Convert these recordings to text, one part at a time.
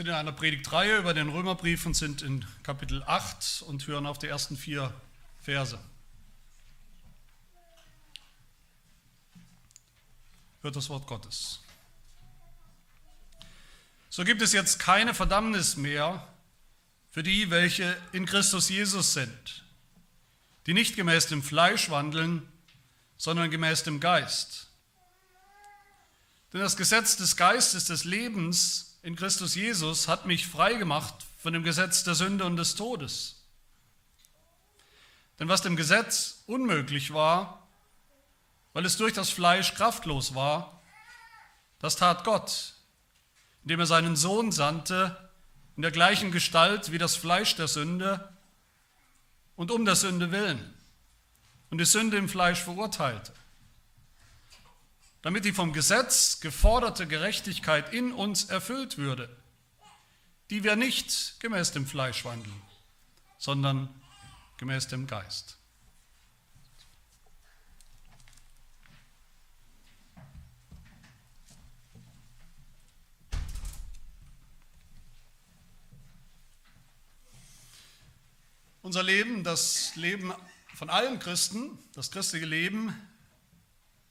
sind in einer Predigtreihe über den Römerbrief und sind in Kapitel 8 und hören auf die ersten vier Verse. Hört das Wort Gottes. So gibt es jetzt keine Verdammnis mehr für die, welche in Christus Jesus sind, die nicht gemäß dem Fleisch wandeln, sondern gemäß dem Geist. Denn das Gesetz des Geistes des Lebens in Christus Jesus hat mich frei gemacht von dem Gesetz der Sünde und des Todes. Denn was dem Gesetz unmöglich war, weil es durch das Fleisch kraftlos war, das tat Gott, indem er seinen Sohn sandte, in der gleichen Gestalt wie das Fleisch der Sünde und um der Sünde willen und die Sünde im Fleisch verurteilte, damit die vom Gesetz geforderte Gerechtigkeit in uns erfüllt würde, die wir nicht gemäß dem Fleisch wandeln, sondern gemäß dem Geist. Unser Leben, das Leben von allen Christen, das christliche Leben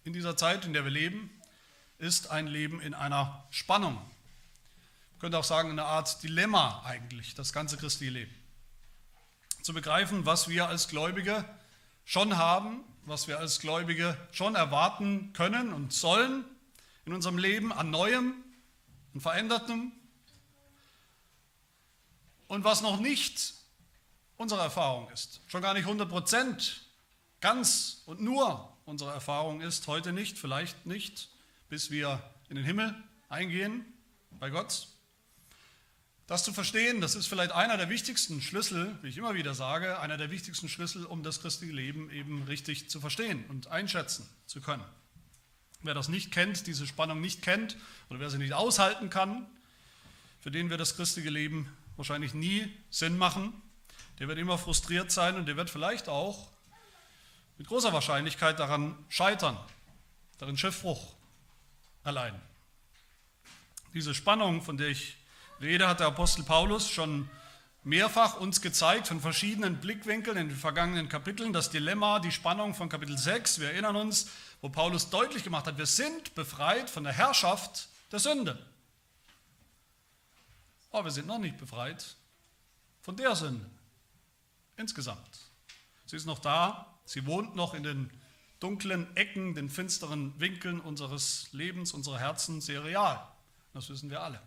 in dieser Zeit, in der wir leben, ist ein Leben in einer Spannung. Man könnte auch sagen, eine Art Dilemma eigentlich, das ganze christliche Leben. Zu begreifen, was wir als Gläubige schon haben, was wir als Gläubige schon erwarten können und sollen in unserem Leben an Neuem und Verändertem und was noch nicht unsere Erfahrung ist. Schon gar nicht 100 Prozent, ganz und nur unsere Erfahrung ist, heute nicht, vielleicht nicht, bis wir in den Himmel eingehen bei Gott. Das zu verstehen, das ist vielleicht einer der wichtigsten Schlüssel, wie ich immer wieder sage, einer der wichtigsten Schlüssel, um das christliche Leben eben richtig zu verstehen und einschätzen zu können. Wer das nicht kennt, diese Spannung nicht kennt oder wer sie nicht aushalten kann, für den wird das christliche Leben wahrscheinlich nie Sinn machen der wird immer frustriert sein und der wird vielleicht auch mit großer Wahrscheinlichkeit daran scheitern, darin Schiffbruch erleiden. Diese Spannung, von der ich rede, hat der Apostel Paulus schon mehrfach uns gezeigt, von verschiedenen Blickwinkeln in den vergangenen Kapiteln. Das Dilemma, die Spannung von Kapitel 6, wir erinnern uns, wo Paulus deutlich gemacht hat, wir sind befreit von der Herrschaft der Sünde. Aber wir sind noch nicht befreit von der Sünde insgesamt. Sie ist noch da, sie wohnt noch in den dunklen Ecken, den finsteren Winkeln unseres Lebens, unserer Herzen sehr real. Das wissen wir alle.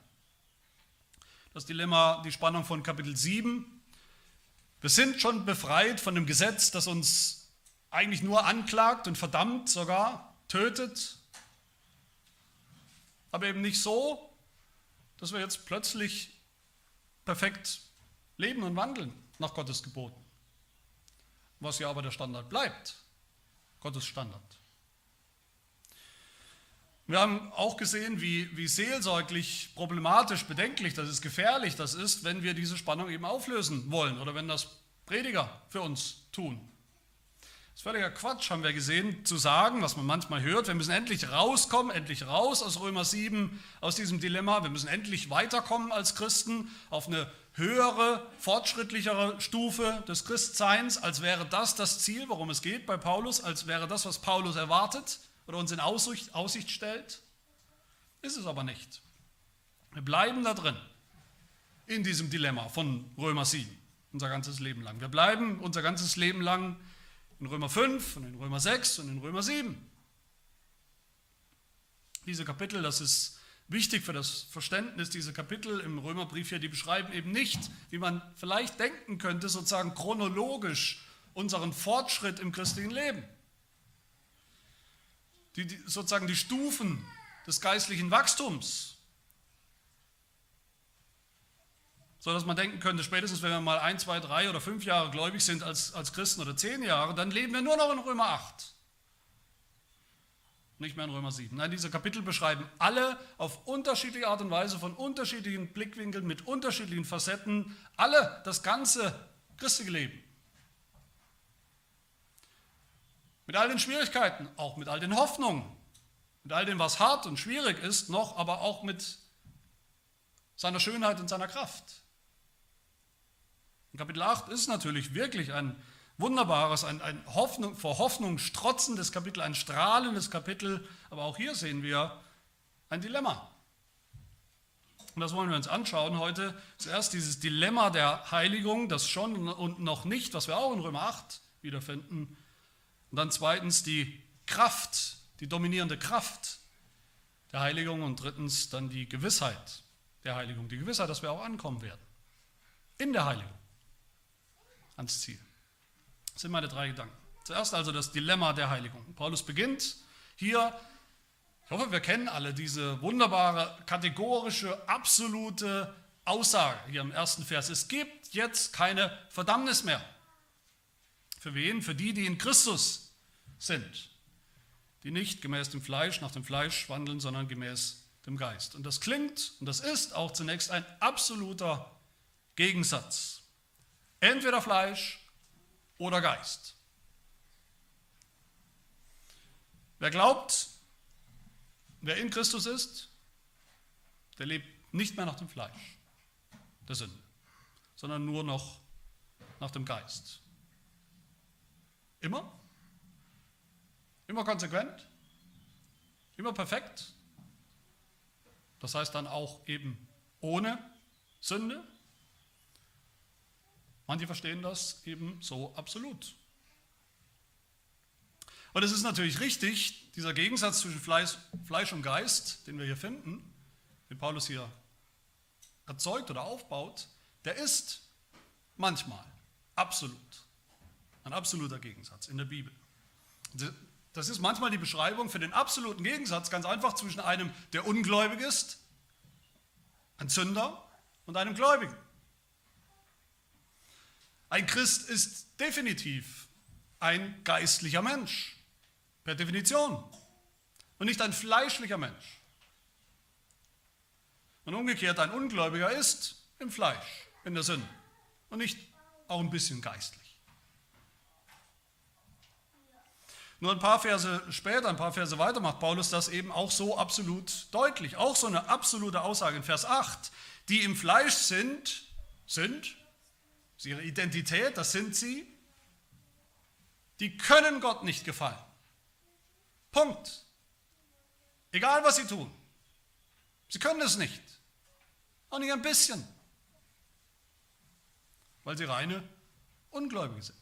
Das Dilemma, die Spannung von Kapitel 7. Wir sind schon befreit von dem Gesetz, das uns eigentlich nur anklagt und verdammt sogar, tötet. Aber eben nicht so, dass wir jetzt plötzlich perfekt leben und wandeln nach Gottes Geboten was ja aber der Standard bleibt, Gottes Standard. Wir haben auch gesehen, wie, wie seelsorglich problematisch, bedenklich das ist, gefährlich das ist, wenn wir diese Spannung eben auflösen wollen oder wenn das Prediger für uns tun. Das ist völliger Quatsch, haben wir gesehen, zu sagen, was man manchmal hört. Wir müssen endlich rauskommen, endlich raus aus Römer 7, aus diesem Dilemma. Wir müssen endlich weiterkommen als Christen auf eine höhere, fortschrittlichere Stufe des Christseins, als wäre das das Ziel, worum es geht bei Paulus, als wäre das, was Paulus erwartet oder uns in Aussicht, Aussicht stellt. Ist es aber nicht. Wir bleiben da drin, in diesem Dilemma von Römer 7, unser ganzes Leben lang. Wir bleiben unser ganzes Leben lang in Römer 5 und in Römer 6 und in Römer 7. Diese Kapitel, das ist wichtig für das Verständnis dieser Kapitel im Römerbrief hier, die beschreiben eben nicht, wie man vielleicht denken könnte, sozusagen chronologisch unseren Fortschritt im christlichen Leben. Die, die, sozusagen die Stufen des geistlichen Wachstums. So dass man denken könnte, spätestens wenn wir mal ein, zwei, drei oder fünf Jahre gläubig sind als, als Christen oder zehn Jahre, dann leben wir nur noch in Römer 8 nicht mehr in Römer 7. Nein, diese Kapitel beschreiben alle auf unterschiedliche Art und Weise, von unterschiedlichen Blickwinkeln, mit unterschiedlichen Facetten, alle das ganze christliche Leben. Mit all den Schwierigkeiten, auch mit all den Hoffnungen, mit all dem, was hart und schwierig ist, noch, aber auch mit seiner Schönheit und seiner Kraft. In Kapitel 8 ist natürlich wirklich ein wunderbares, ein, ein Hoffnung, vor Hoffnung strotzendes Kapitel, ein strahlendes Kapitel, aber auch hier sehen wir ein Dilemma. Und das wollen wir uns anschauen heute. Zuerst dieses Dilemma der Heiligung, das schon und noch nicht, was wir auch in Römer 8 wiederfinden. Und dann zweitens die Kraft, die dominierende Kraft der Heiligung und drittens dann die Gewissheit der Heiligung, die Gewissheit, dass wir auch ankommen werden. In der Heiligung. Ans Ziel. Sind meine drei Gedanken. Zuerst also das Dilemma der Heiligung. Paulus beginnt hier, ich hoffe, wir kennen alle diese wunderbare, kategorische, absolute Aussage hier im ersten Vers. Es gibt jetzt keine Verdammnis mehr. Für wen? Für die, die in Christus sind. Die nicht gemäß dem Fleisch, nach dem Fleisch wandeln, sondern gemäß dem Geist. Und das klingt, und das ist auch zunächst ein absoluter Gegensatz. Entweder Fleisch oder Geist. Wer glaubt, wer in Christus ist, der lebt nicht mehr nach dem Fleisch der Sünde, sondern nur noch nach dem Geist. Immer? Immer konsequent? Immer perfekt? Das heißt dann auch eben ohne Sünde? Manche verstehen das eben so absolut. Und es ist natürlich richtig, dieser Gegensatz zwischen Fleisch, Fleisch und Geist, den wir hier finden, den Paulus hier erzeugt oder aufbaut, der ist manchmal absolut. Ein absoluter Gegensatz in der Bibel. Das ist manchmal die Beschreibung für den absoluten Gegensatz ganz einfach zwischen einem, der ungläubig ist, ein Sünder, und einem Gläubigen. Ein Christ ist definitiv ein geistlicher Mensch, per Definition, und nicht ein fleischlicher Mensch. Und umgekehrt, ein Ungläubiger ist im Fleisch, in der Sünde und nicht auch ein bisschen geistlich. Nur ein paar Verse später, ein paar Verse weiter macht Paulus das eben auch so absolut deutlich. Auch so eine absolute Aussage in Vers 8. Die im Fleisch sind, sind ist ihre Identität, das sind sie, die können Gott nicht gefallen. Punkt. Egal was sie tun. Sie können es nicht. Auch nicht ein bisschen. Weil sie reine Ungläubige sind.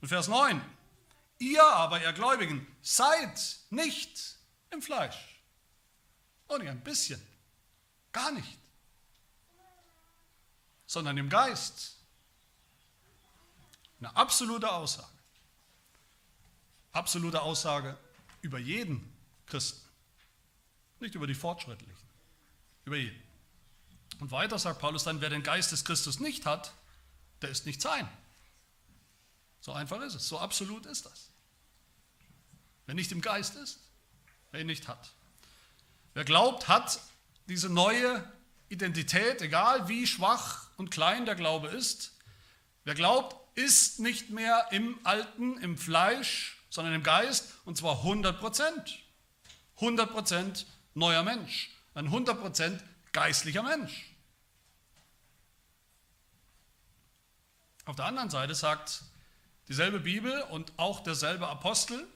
Und Vers 9. Ihr aber, ihr Gläubigen, seid nicht im Fleisch. Auch nicht ein bisschen. Gar nicht sondern im Geist. Eine absolute Aussage. Absolute Aussage über jeden Christen. Nicht über die Fortschrittlichen. Über jeden. Und weiter sagt Paulus dann, wer den Geist des Christus nicht hat, der ist nicht sein. So einfach ist es, so absolut ist das. Wer nicht im Geist ist, wer ihn nicht hat. Wer glaubt, hat diese neue Identität, egal wie schwach und klein der Glaube ist. Wer glaubt, ist nicht mehr im Alten, im Fleisch, sondern im Geist, und zwar 100 Prozent. 100 Prozent neuer Mensch, ein 100 Prozent geistlicher Mensch. Auf der anderen Seite sagt dieselbe Bibel und auch derselbe Apostel,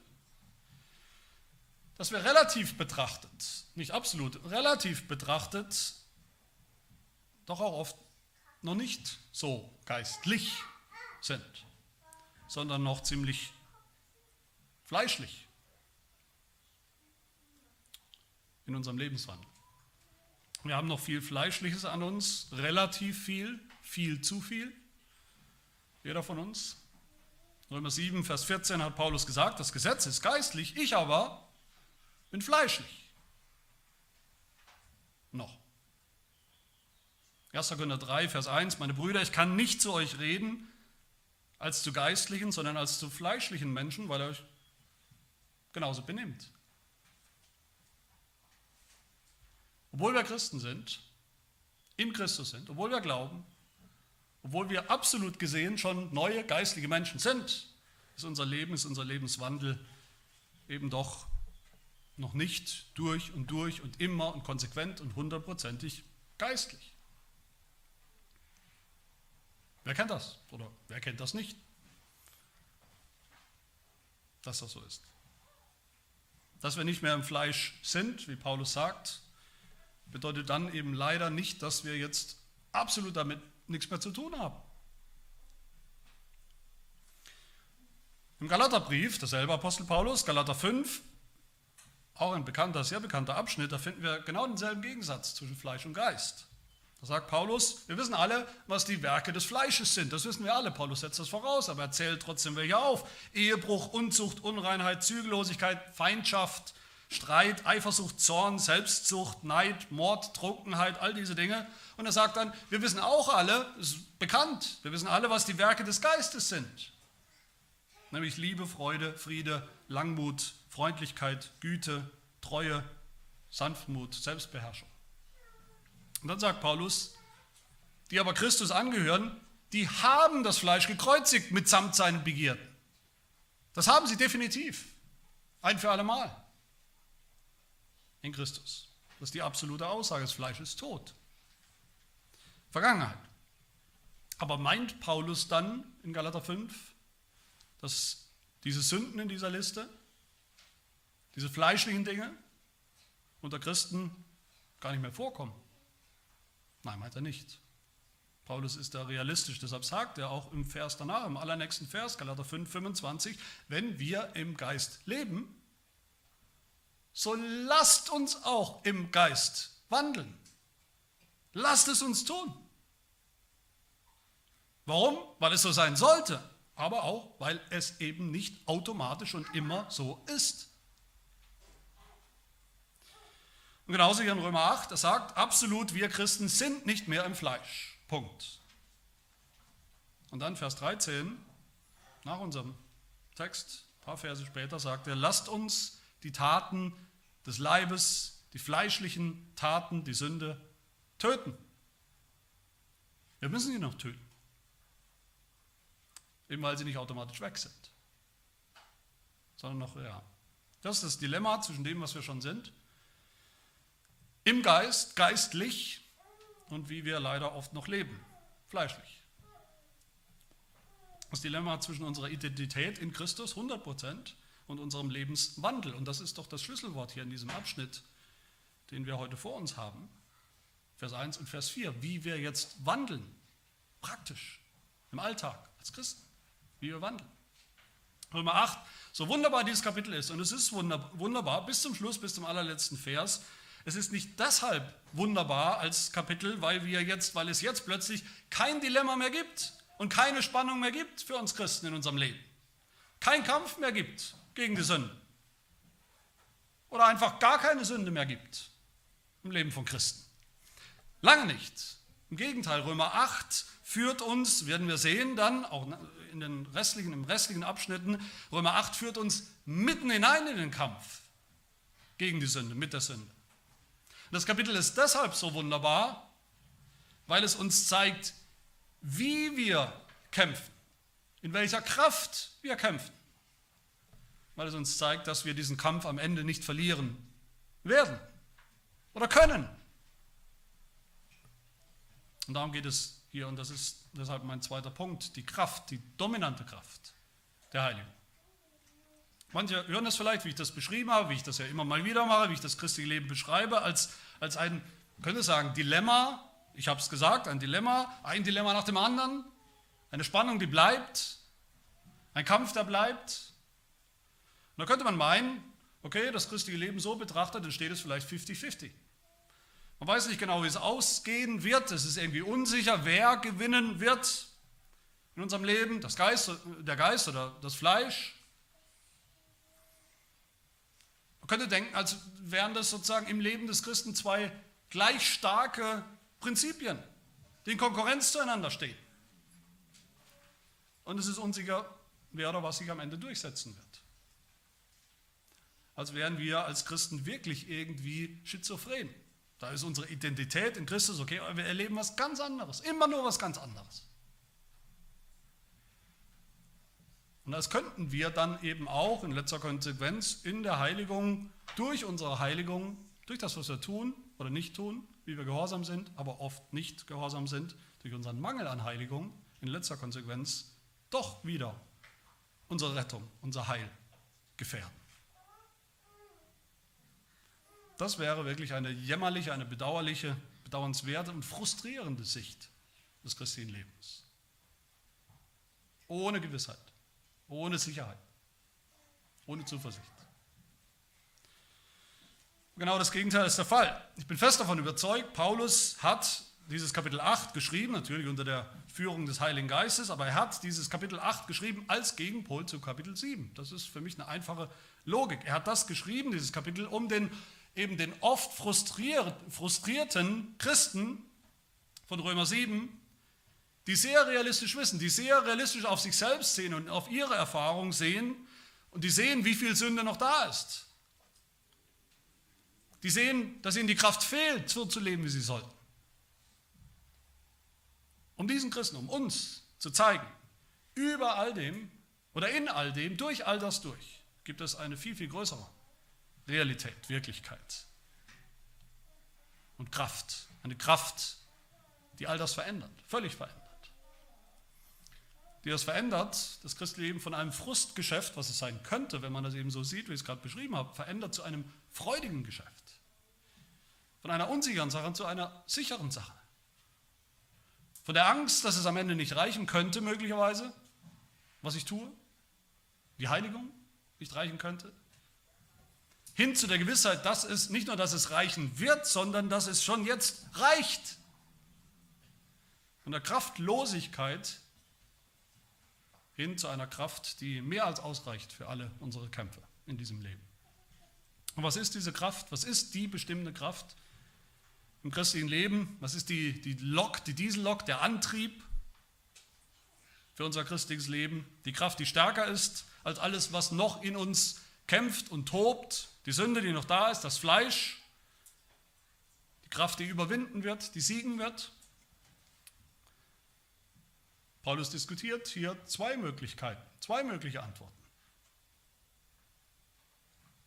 dass wir relativ betrachtet, nicht absolut, relativ betrachtet doch auch oft noch nicht so geistlich sind, sondern noch ziemlich fleischlich in unserem Lebenswandel. Wir haben noch viel Fleischliches an uns, relativ viel, viel zu viel. Jeder von uns. Römer 7, Vers 14 hat Paulus gesagt, das Gesetz ist geistlich, ich aber bin fleischlich. Noch. 1. Korinther 3, Vers 1, meine Brüder, ich kann nicht zu euch reden als zu geistlichen, sondern als zu fleischlichen Menschen, weil er euch genauso benimmt. Obwohl wir Christen sind, in Christus sind, obwohl wir glauben, obwohl wir absolut gesehen schon neue geistliche Menschen sind, ist unser Leben, ist unser Lebenswandel eben doch noch nicht durch und durch und immer und konsequent und hundertprozentig geistlich. Wer kennt das? Oder wer kennt das nicht? Dass das so ist. Dass wir nicht mehr im Fleisch sind, wie Paulus sagt, bedeutet dann eben leider nicht, dass wir jetzt absolut damit nichts mehr zu tun haben. Im Galaterbrief, derselbe Apostel Paulus, Galater 5, auch ein bekannter, sehr bekannter Abschnitt, da finden wir genau denselben Gegensatz zwischen Fleisch und Geist. Da sagt Paulus, wir wissen alle, was die Werke des Fleisches sind. Das wissen wir alle. Paulus setzt das voraus, aber er zählt trotzdem welche auf. Ehebruch, Unzucht, Unreinheit, Zügellosigkeit, Feindschaft, Streit, Eifersucht, Zorn, Selbstsucht, Neid, Mord, Trunkenheit, all diese Dinge. Und er sagt dann, wir wissen auch alle, ist bekannt, wir wissen alle, was die Werke des Geistes sind. Nämlich Liebe, Freude, Friede, Langmut, Freundlichkeit, Güte, Treue, Sanftmut, Selbstbeherrschung. Und dann sagt Paulus, die aber Christus angehören, die haben das Fleisch gekreuzigt mitsamt seinen Begierden. Das haben sie definitiv. Ein für alle Mal. In Christus. Das ist die absolute Aussage. Das Fleisch ist tot. Vergangenheit. Aber meint Paulus dann in Galater 5, dass diese Sünden in dieser Liste, diese fleischlichen Dinge unter Christen gar nicht mehr vorkommen? Nein, meint er nicht. Paulus ist da realistisch, deshalb sagt er auch im Vers danach, im allernächsten Vers, Galater 5, 25, wenn wir im Geist leben, so lasst uns auch im Geist wandeln. Lasst es uns tun. Warum? Weil es so sein sollte, aber auch, weil es eben nicht automatisch und immer so ist. Und genauso hier in Römer 8, er sagt, absolut, wir Christen sind nicht mehr im Fleisch. Punkt. Und dann Vers 13, nach unserem Text, ein paar Verse später, sagt er, lasst uns die Taten des Leibes, die fleischlichen Taten, die Sünde töten. Wir müssen sie noch töten. Eben weil sie nicht automatisch weg sind, sondern noch real. Das ist das Dilemma zwischen dem, was wir schon sind im Geist, geistlich und wie wir leider oft noch leben, fleischlich. Das Dilemma zwischen unserer Identität in Christus 100% und unserem Lebenswandel. Und das ist doch das Schlüsselwort hier in diesem Abschnitt, den wir heute vor uns haben. Vers 1 und Vers 4. Wie wir jetzt wandeln, praktisch, im Alltag, als Christen. Wie wir wandeln. Römer 8, so wunderbar dieses Kapitel ist, und es ist wunderbar bis zum Schluss, bis zum allerletzten Vers, es ist nicht deshalb wunderbar als Kapitel, weil wir jetzt, weil es jetzt plötzlich kein Dilemma mehr gibt und keine Spannung mehr gibt für uns Christen in unserem Leben. Kein Kampf mehr gibt gegen die Sünde. Oder einfach gar keine Sünde mehr gibt im Leben von Christen. Lange nicht. Im Gegenteil, Römer 8 führt uns, werden wir sehen dann, auch in den restlichen, im restlichen Abschnitten, Römer 8 führt uns mitten hinein in den Kampf gegen die Sünde, mit der Sünde. Das Kapitel ist deshalb so wunderbar, weil es uns zeigt, wie wir kämpfen, in welcher Kraft wir kämpfen. Weil es uns zeigt, dass wir diesen Kampf am Ende nicht verlieren werden oder können. Und darum geht es hier, und das ist deshalb mein zweiter Punkt, die Kraft, die dominante Kraft der Heiligen. Manche hören das vielleicht, wie ich das beschrieben habe, wie ich das ja immer mal wieder mache, wie ich das christliche Leben beschreibe, als, als ein, könnte sagen, Dilemma. Ich habe es gesagt, ein Dilemma, ein Dilemma nach dem anderen, eine Spannung, die bleibt, ein Kampf, der bleibt. Und da könnte man meinen, okay, das christliche Leben so betrachtet, dann steht es vielleicht 50-50. Man weiß nicht genau, wie es ausgehen wird. Es ist irgendwie unsicher, wer gewinnen wird in unserem Leben, das Geist, der Geist oder das Fleisch könnte denken, als wären das sozusagen im Leben des Christen zwei gleich starke Prinzipien, die in Konkurrenz zueinander stehen. Und es ist unsicher, wer oder was sich am Ende durchsetzen wird. Als wären wir als Christen wirklich irgendwie schizophren. Da ist unsere Identität in Christus okay, aber wir erleben was ganz anderes, immer nur was ganz anderes. Und das könnten wir dann eben auch in letzter Konsequenz in der Heiligung, durch unsere Heiligung, durch das, was wir tun oder nicht tun, wie wir gehorsam sind, aber oft nicht gehorsam sind, durch unseren Mangel an Heiligung, in letzter Konsequenz doch wieder unsere Rettung, unser Heil gefährden. Das wäre wirklich eine jämmerliche, eine bedauerliche, bedauernswerte und frustrierende Sicht des christlichen Lebens. Ohne Gewissheit, ohne Sicherheit, ohne Zuversicht. Genau das Gegenteil ist der Fall. Ich bin fest davon überzeugt, Paulus hat dieses Kapitel 8 geschrieben, natürlich unter der Führung des Heiligen Geistes, aber er hat dieses Kapitel 8 geschrieben als Gegenpol zu Kapitel 7. Das ist für mich eine einfache Logik. Er hat das geschrieben, dieses Kapitel, um den eben den oft frustrierten Christen von Römer 7, die sehr realistisch wissen, die sehr realistisch auf sich selbst sehen und auf ihre Erfahrung sehen und die sehen, wie viel Sünde noch da ist. Die sehen, dass ihnen die Kraft fehlt, so zu leben, wie sie sollten. Um diesen Christen, um uns zu zeigen, über all dem oder in all dem, durch all das durch, gibt es eine viel, viel größere Realität, Wirklichkeit und Kraft. Eine Kraft, die all das verändert, völlig verändert. Die das verändert, das Christleben von einem Frustgeschäft, was es sein könnte, wenn man das eben so sieht, wie ich es gerade beschrieben habe, verändert zu einem freudigen Geschäft. Von einer unsicheren Sache zu einer sicheren Sache. Von der Angst, dass es am Ende nicht reichen könnte, möglicherweise, was ich tue, die Heiligung nicht reichen könnte, hin zu der Gewissheit, dass es nicht nur, dass es reichen wird, sondern dass es schon jetzt reicht. Von der Kraftlosigkeit hin zu einer Kraft, die mehr als ausreicht für alle unsere Kämpfe in diesem Leben. Und was ist diese Kraft? Was ist die bestimmte Kraft im christlichen Leben? Was ist die, die Lok, die Diesellok, der Antrieb für unser christliches Leben? Die Kraft, die stärker ist als alles, was noch in uns kämpft und tobt, die Sünde, die noch da ist, das Fleisch, die Kraft, die überwinden wird, die siegen wird. Paulus diskutiert hier zwei Möglichkeiten, zwei mögliche Antworten.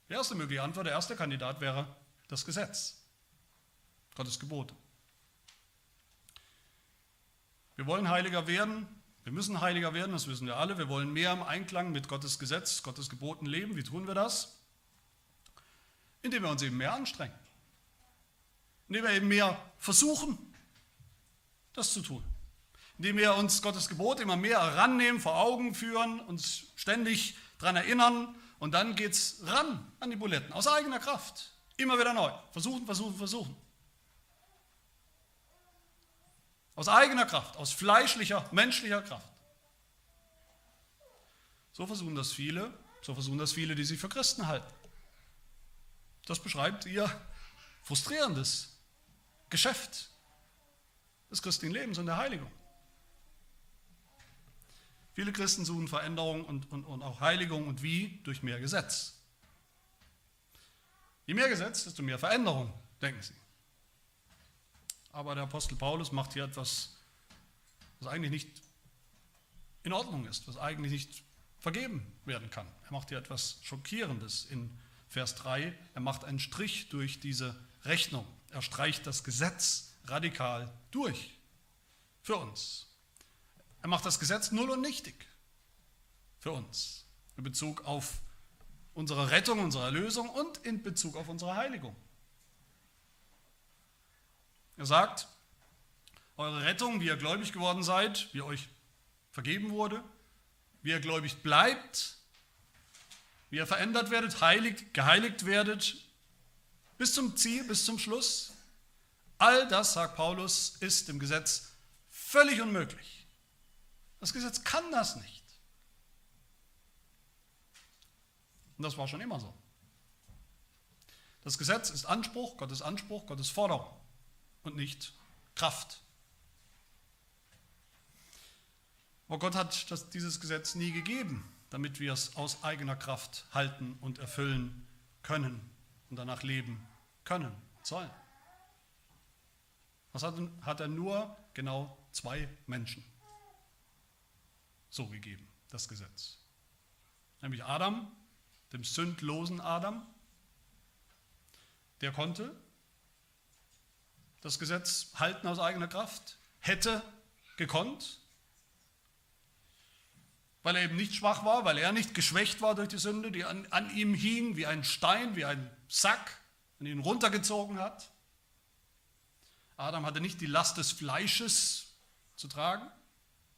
Die erste mögliche Antwort, der erste Kandidat wäre das Gesetz, Gottes Gebote. Wir wollen heiliger werden, wir müssen heiliger werden, das wissen wir alle. Wir wollen mehr im Einklang mit Gottes Gesetz, Gottes Geboten leben. Wie tun wir das? Indem wir uns eben mehr anstrengen. Indem wir eben mehr versuchen, das zu tun. Indem wir uns Gottes Gebot immer mehr herannehmen, vor Augen führen, uns ständig daran erinnern und dann geht es ran an die Buletten, aus eigener Kraft. Immer wieder neu. Versuchen, versuchen, versuchen. Aus eigener Kraft, aus fleischlicher, menschlicher Kraft. So versuchen das viele, so versuchen das viele, die sich für Christen halten. Das beschreibt ihr frustrierendes Geschäft des christlichen Lebens und der Heiligung. Viele Christen suchen Veränderung und, und, und auch Heiligung und wie? Durch mehr Gesetz. Je mehr Gesetz, desto mehr Veränderung, denken sie. Aber der Apostel Paulus macht hier etwas, was eigentlich nicht in Ordnung ist, was eigentlich nicht vergeben werden kann. Er macht hier etwas Schockierendes in Vers 3, er macht einen Strich durch diese Rechnung. Er streicht das Gesetz radikal durch für uns. Er macht das Gesetz null und nichtig für uns in Bezug auf unsere Rettung, unsere Erlösung und in Bezug auf unsere Heiligung. Er sagt, eure Rettung, wie ihr gläubig geworden seid, wie euch vergeben wurde, wie ihr gläubig bleibt, wie ihr verändert werdet, heiligt, geheiligt werdet, bis zum Ziel, bis zum Schluss. All das, sagt Paulus, ist im Gesetz völlig unmöglich. Das Gesetz kann das nicht. Und das war schon immer so. Das Gesetz ist Anspruch, Gottes Anspruch, Gottes Forderung und nicht Kraft. Aber Gott hat das, dieses Gesetz nie gegeben damit wir es aus eigener Kraft halten und erfüllen können und danach leben können, sollen. Was hat, hat er nur genau zwei Menschen so gegeben, das Gesetz. nämlich Adam, dem sündlosen Adam. Der konnte das Gesetz halten aus eigener Kraft, hätte gekonnt, weil er eben nicht schwach war, weil er nicht geschwächt war durch die Sünde, die an, an ihm hing wie ein Stein, wie ein Sack, und ihn runtergezogen hat. Adam hatte nicht die Last des Fleisches zu tragen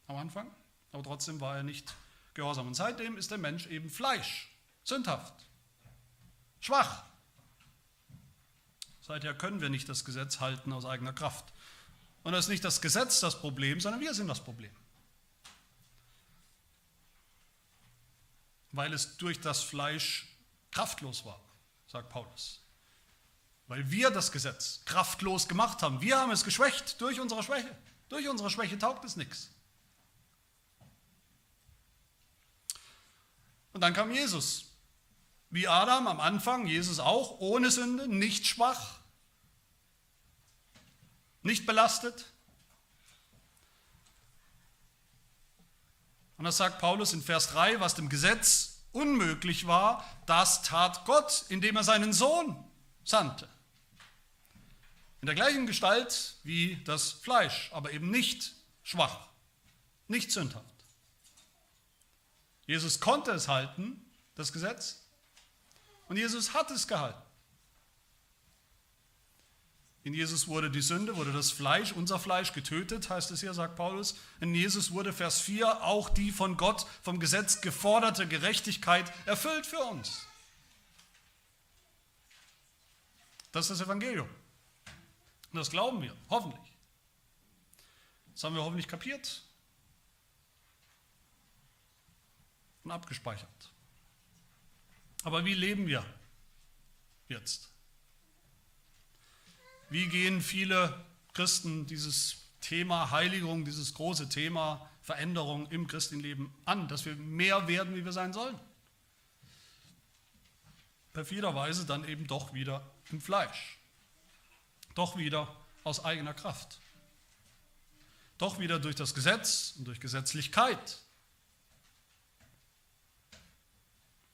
am Anfang, aber trotzdem war er nicht gehorsam. Und seitdem ist der Mensch eben Fleisch, sündhaft, schwach. Seither können wir nicht das Gesetz halten aus eigener Kraft. Und das ist nicht das Gesetz das Problem, sondern wir sind das Problem. Weil es durch das Fleisch kraftlos war, sagt Paulus. Weil wir das Gesetz kraftlos gemacht haben. Wir haben es geschwächt durch unsere Schwäche. Durch unsere Schwäche taugt es nichts. Und dann kam Jesus. Wie Adam am Anfang, Jesus auch, ohne Sünde, nicht schwach, nicht belastet. Und das sagt Paulus in Vers 3, was dem Gesetz unmöglich war, das tat Gott, indem er seinen Sohn sandte. In der gleichen Gestalt wie das Fleisch, aber eben nicht schwach, nicht sündhaft. Jesus konnte es halten, das Gesetz, und Jesus hat es gehalten. In Jesus wurde die Sünde, wurde das Fleisch, unser Fleisch getötet, heißt es hier, sagt Paulus. In Jesus wurde, Vers 4, auch die von Gott vom Gesetz geforderte Gerechtigkeit erfüllt für uns. Das ist das Evangelium. Und das glauben wir, hoffentlich. Das haben wir hoffentlich kapiert und abgespeichert. Aber wie leben wir jetzt? Wie gehen viele Christen dieses Thema Heiligung, dieses große Thema Veränderung im Christenleben an, dass wir mehr werden, wie wir sein sollen? Perfiderweise dann eben doch wieder im Fleisch. Doch wieder aus eigener Kraft. Doch wieder durch das Gesetz und durch Gesetzlichkeit.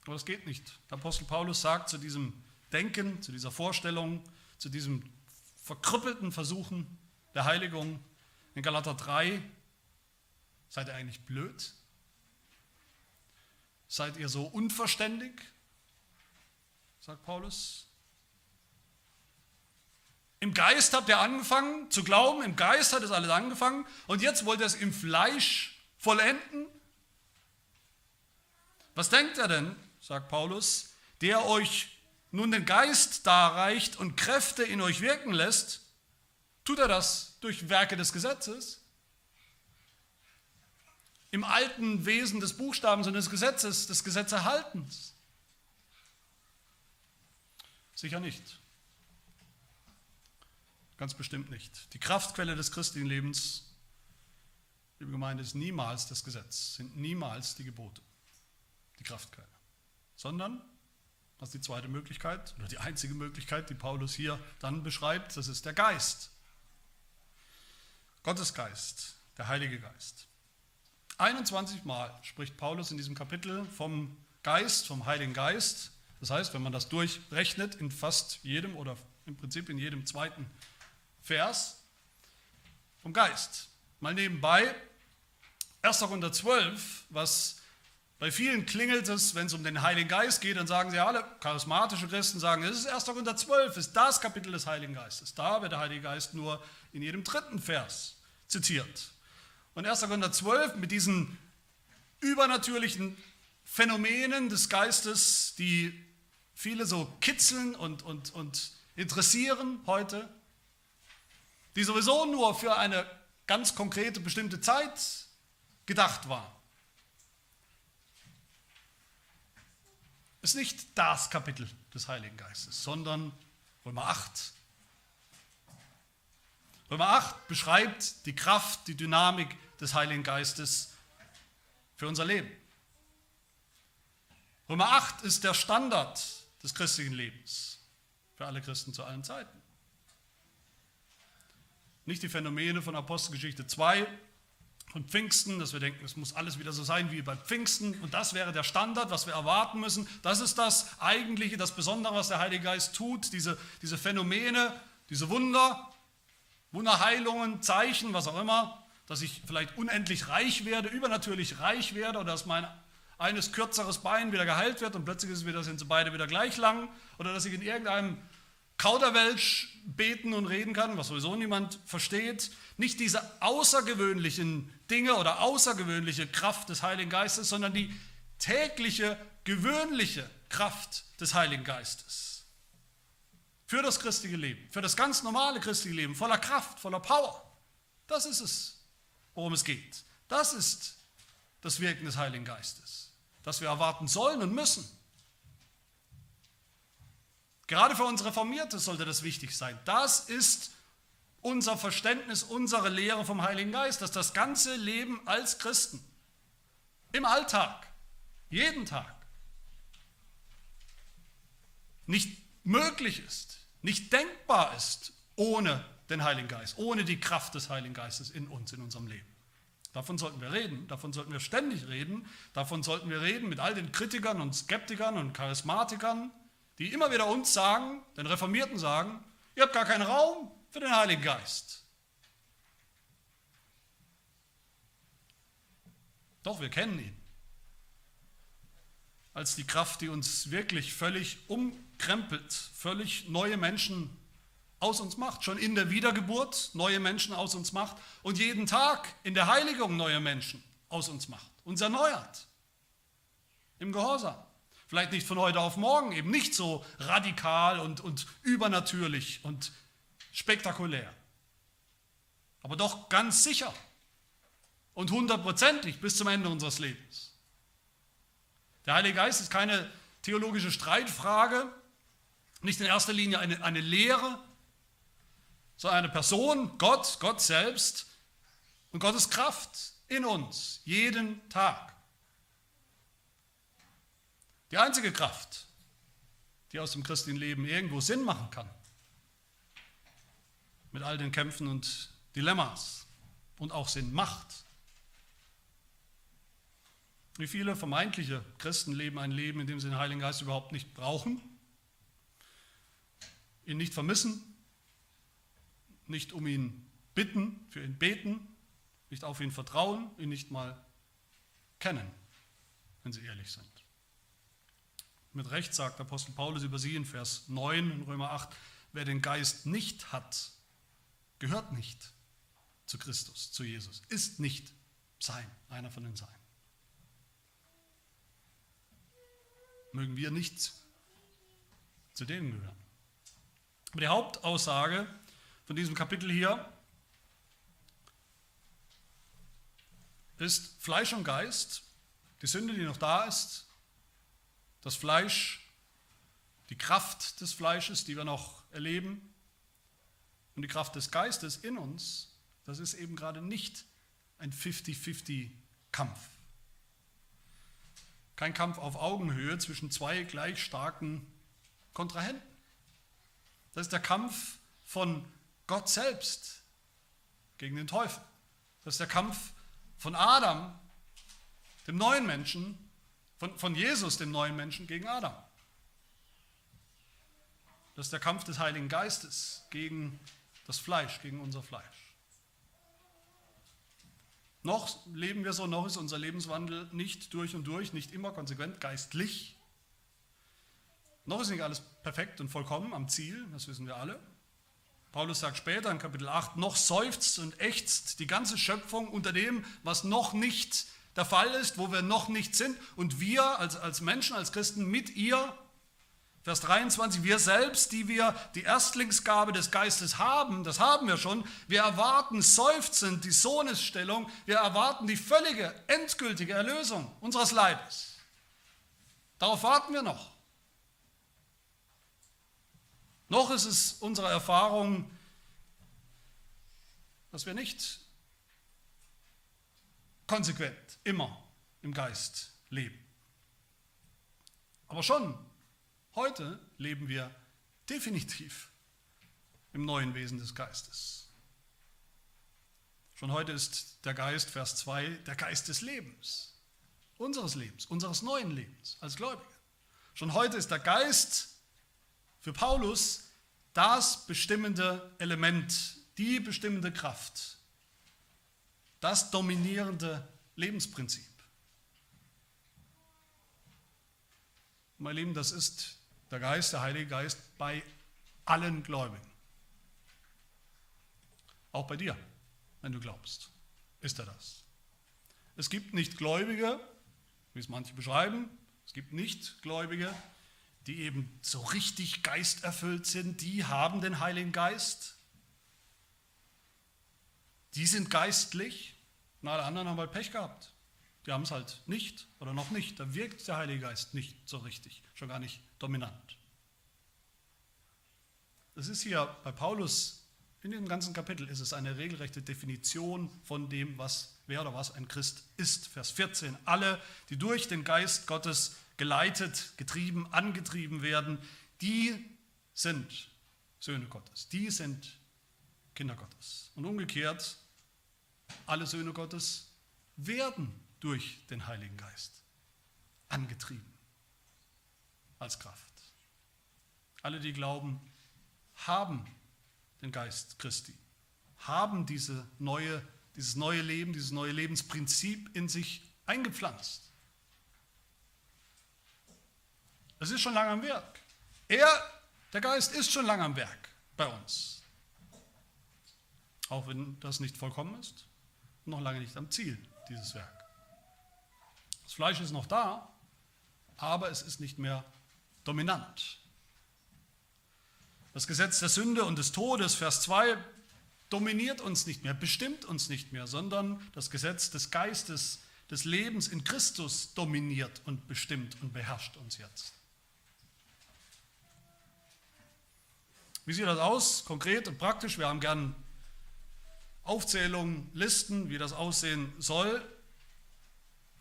Aber das geht nicht. Der Apostel Paulus sagt zu diesem Denken, zu dieser Vorstellung, zu diesem verkrüppelten Versuchen der Heiligung in Galater 3, seid ihr eigentlich blöd? Seid ihr so unverständig? sagt Paulus. Im Geist habt ihr angefangen zu glauben, im Geist hat es alles angefangen und jetzt wollt ihr es im Fleisch vollenden? Was denkt er denn, sagt Paulus, der euch nun den Geist darreicht und Kräfte in euch wirken lässt? Tut er das durch Werke des Gesetzes? Im alten Wesen des Buchstabens und des Gesetzes, des Gesetzerhaltens? Sicher nicht. Ganz bestimmt nicht. Die Kraftquelle des christlichen Lebens, liebe Gemeinde, ist niemals das Gesetz, sind niemals die Gebote, die Kraftquelle, sondern, das ist die zweite Möglichkeit, oder die einzige Möglichkeit, die Paulus hier dann beschreibt, das ist der Geist. Gottes Geist, der Heilige Geist. 21 Mal spricht Paulus in diesem Kapitel vom Geist, vom Heiligen Geist. Das heißt, wenn man das durchrechnet, in fast jedem oder im Prinzip in jedem zweiten Vers vom Geist. Mal nebenbei, 1. Korinther 12, was bei vielen klingelt es, wenn es um den Heiligen Geist geht, dann sagen sie alle, charismatische Christen sagen, es ist 1. Korinther 12, ist das Kapitel des Heiligen Geistes. Da wird der Heilige Geist nur in jedem dritten Vers zitiert. Und 1. Korinther 12 mit diesen übernatürlichen Phänomenen des Geistes, die viele so kitzeln und, und, und interessieren heute, die sowieso nur für eine ganz konkrete, bestimmte Zeit gedacht war. Ist nicht das Kapitel des Heiligen Geistes, sondern Römer 8. Römer 8 beschreibt die Kraft, die Dynamik des Heiligen Geistes für unser Leben. Römer 8 ist der Standard des christlichen Lebens für alle Christen zu allen Zeiten. Nicht die Phänomene von Apostelgeschichte 2, von Pfingsten, dass wir denken, es muss alles wieder so sein wie bei Pfingsten und das wäre der Standard, was wir erwarten müssen. Das ist das Eigentliche, das Besondere, was der Heilige Geist tut, diese, diese Phänomene, diese Wunder, Wunderheilungen, Zeichen, was auch immer, dass ich vielleicht unendlich reich werde, übernatürlich reich werde oder dass mein eines kürzeres Bein wieder geheilt wird und plötzlich ist wieder, sind sie beide wieder gleich lang oder dass ich in irgendeinem Kauderwelsch beten und reden kann, was sowieso niemand versteht. Nicht diese außergewöhnlichen Dinge oder außergewöhnliche Kraft des Heiligen Geistes, sondern die tägliche, gewöhnliche Kraft des Heiligen Geistes. Für das christliche Leben, für das ganz normale christliche Leben, voller Kraft, voller Power. Das ist es, worum es geht. Das ist das Wirken des Heiligen Geistes, das wir erwarten sollen und müssen. Gerade für uns Reformierte sollte das wichtig sein. Das ist unser Verständnis, unsere Lehre vom Heiligen Geist, dass das ganze Leben als Christen im Alltag, jeden Tag, nicht möglich ist, nicht denkbar ist ohne den Heiligen Geist, ohne die Kraft des Heiligen Geistes in uns, in unserem Leben. Davon sollten wir reden, davon sollten wir ständig reden, davon sollten wir reden mit all den Kritikern und Skeptikern und Charismatikern, die immer wieder uns sagen, den Reformierten sagen, ihr habt gar keinen Raum für den Heiligen Geist. Doch, wir kennen ihn. Als die Kraft, die uns wirklich völlig umkrempelt, völlig neue Menschen aus uns macht, schon in der Wiedergeburt neue Menschen aus uns macht und jeden Tag in der Heiligung neue Menschen aus uns macht, uns erneuert. Im Gehorsam. Vielleicht nicht von heute auf morgen, eben nicht so radikal und, und übernatürlich und spektakulär. Aber doch ganz sicher und hundertprozentig bis zum Ende unseres Lebens. Der Heilige Geist ist keine theologische Streitfrage, nicht in erster Linie eine, eine Lehre, sondern eine Person, Gott, Gott selbst und Gottes Kraft in uns, jeden Tag. Die einzige Kraft, die aus dem christlichen Leben irgendwo Sinn machen kann, mit all den Kämpfen und Dilemmas und auch Sinn macht. Wie viele vermeintliche Christen leben ein Leben, in dem sie den Heiligen Geist überhaupt nicht brauchen, ihn nicht vermissen, nicht um ihn bitten, für ihn beten, nicht auf ihn vertrauen, ihn nicht mal kennen, wenn sie ehrlich sind. Mit Recht sagt Apostel Paulus über sie in Vers 9 in Römer 8, wer den Geist nicht hat, gehört nicht zu Christus, zu Jesus, ist nicht sein, einer von den Seinen. Mögen wir nicht zu denen gehören. Aber die Hauptaussage von diesem Kapitel hier ist Fleisch und Geist, die Sünde, die noch da ist, das Fleisch, die Kraft des Fleisches, die wir noch erleben, und die Kraft des Geistes in uns, das ist eben gerade nicht ein 50-50-Kampf. Kein Kampf auf Augenhöhe zwischen zwei gleich starken Kontrahenten. Das ist der Kampf von Gott selbst gegen den Teufel. Das ist der Kampf von Adam, dem neuen Menschen, von, von Jesus, dem neuen Menschen, gegen Adam. Das ist der Kampf des Heiligen Geistes gegen das Fleisch, gegen unser Fleisch. Noch leben wir so, noch ist unser Lebenswandel nicht durch und durch, nicht immer konsequent geistlich. Noch ist nicht alles perfekt und vollkommen am Ziel, das wissen wir alle. Paulus sagt später in Kapitel 8, noch seufzt und ächzt die ganze Schöpfung unter dem, was noch nicht der Fall ist, wo wir noch nicht sind. Und wir als, als Menschen, als Christen mit ihr, Vers 23, wir selbst, die wir die Erstlingsgabe des Geistes haben, das haben wir schon, wir erwarten seufzend die Sohnesstellung, wir erwarten die völlige, endgültige Erlösung unseres Leibes. Darauf warten wir noch. Noch ist es unsere Erfahrung, dass wir nicht konsequent immer im Geist leben. Aber schon heute leben wir definitiv im neuen Wesen des Geistes. Schon heute ist der Geist, Vers 2, der Geist des Lebens, unseres Lebens, unseres neuen Lebens als Gläubige. Schon heute ist der Geist für Paulus das bestimmende Element, die bestimmende Kraft, das dominierende Lebensprinzip. Mein Lieben, das ist der Geist, der Heilige Geist bei allen Gläubigen. Auch bei dir, wenn du glaubst, ist er das. Es gibt nicht Gläubige, wie es manche beschreiben, es gibt nicht Gläubige, die eben so richtig geisterfüllt sind, die haben den Heiligen Geist. Die sind geistlich und alle anderen haben halt Pech gehabt. Die haben es halt nicht oder noch nicht. Da wirkt der Heilige Geist nicht so richtig, schon gar nicht dominant. Das ist hier bei Paulus, in dem ganzen Kapitel ist es eine regelrechte Definition von dem, was, wer oder was ein Christ ist. Vers 14. Alle, die durch den Geist Gottes geleitet, getrieben, angetrieben werden, die sind Söhne Gottes. Die sind Kinder Gottes. Und umgekehrt, alle Söhne Gottes werden durch den Heiligen Geist angetrieben als Kraft. Alle, die glauben, haben den Geist Christi, haben diese neue, dieses neue Leben, dieses neue Lebensprinzip in sich eingepflanzt. Es ist schon lange am Werk. Er, der Geist, ist schon lange am Werk bei uns. Auch wenn das nicht vollkommen ist, noch lange nicht am Ziel, dieses Werk. Das Fleisch ist noch da, aber es ist nicht mehr dominant. Das Gesetz der Sünde und des Todes, Vers 2, dominiert uns nicht mehr, bestimmt uns nicht mehr, sondern das Gesetz des Geistes, des Lebens in Christus dominiert und bestimmt und beherrscht uns jetzt. Wie sieht das aus, konkret und praktisch? Wir haben gern Aufzählungen, Listen, wie das aussehen soll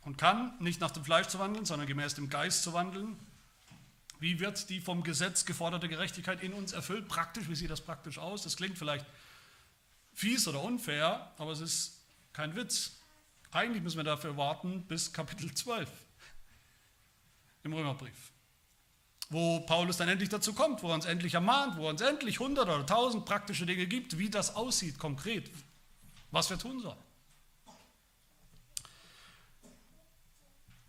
und kann, nicht nach dem Fleisch zu wandeln, sondern gemäß dem Geist zu wandeln. Wie wird die vom Gesetz geforderte Gerechtigkeit in uns erfüllt? Praktisch, wie sieht das praktisch aus? Das klingt vielleicht fies oder unfair, aber es ist kein Witz. Eigentlich müssen wir dafür warten bis Kapitel 12 im Römerbrief, wo Paulus dann endlich dazu kommt, wo er uns endlich ermahnt, wo er uns endlich hundert oder tausend praktische Dinge gibt, wie das aussieht konkret, was wir tun sollen.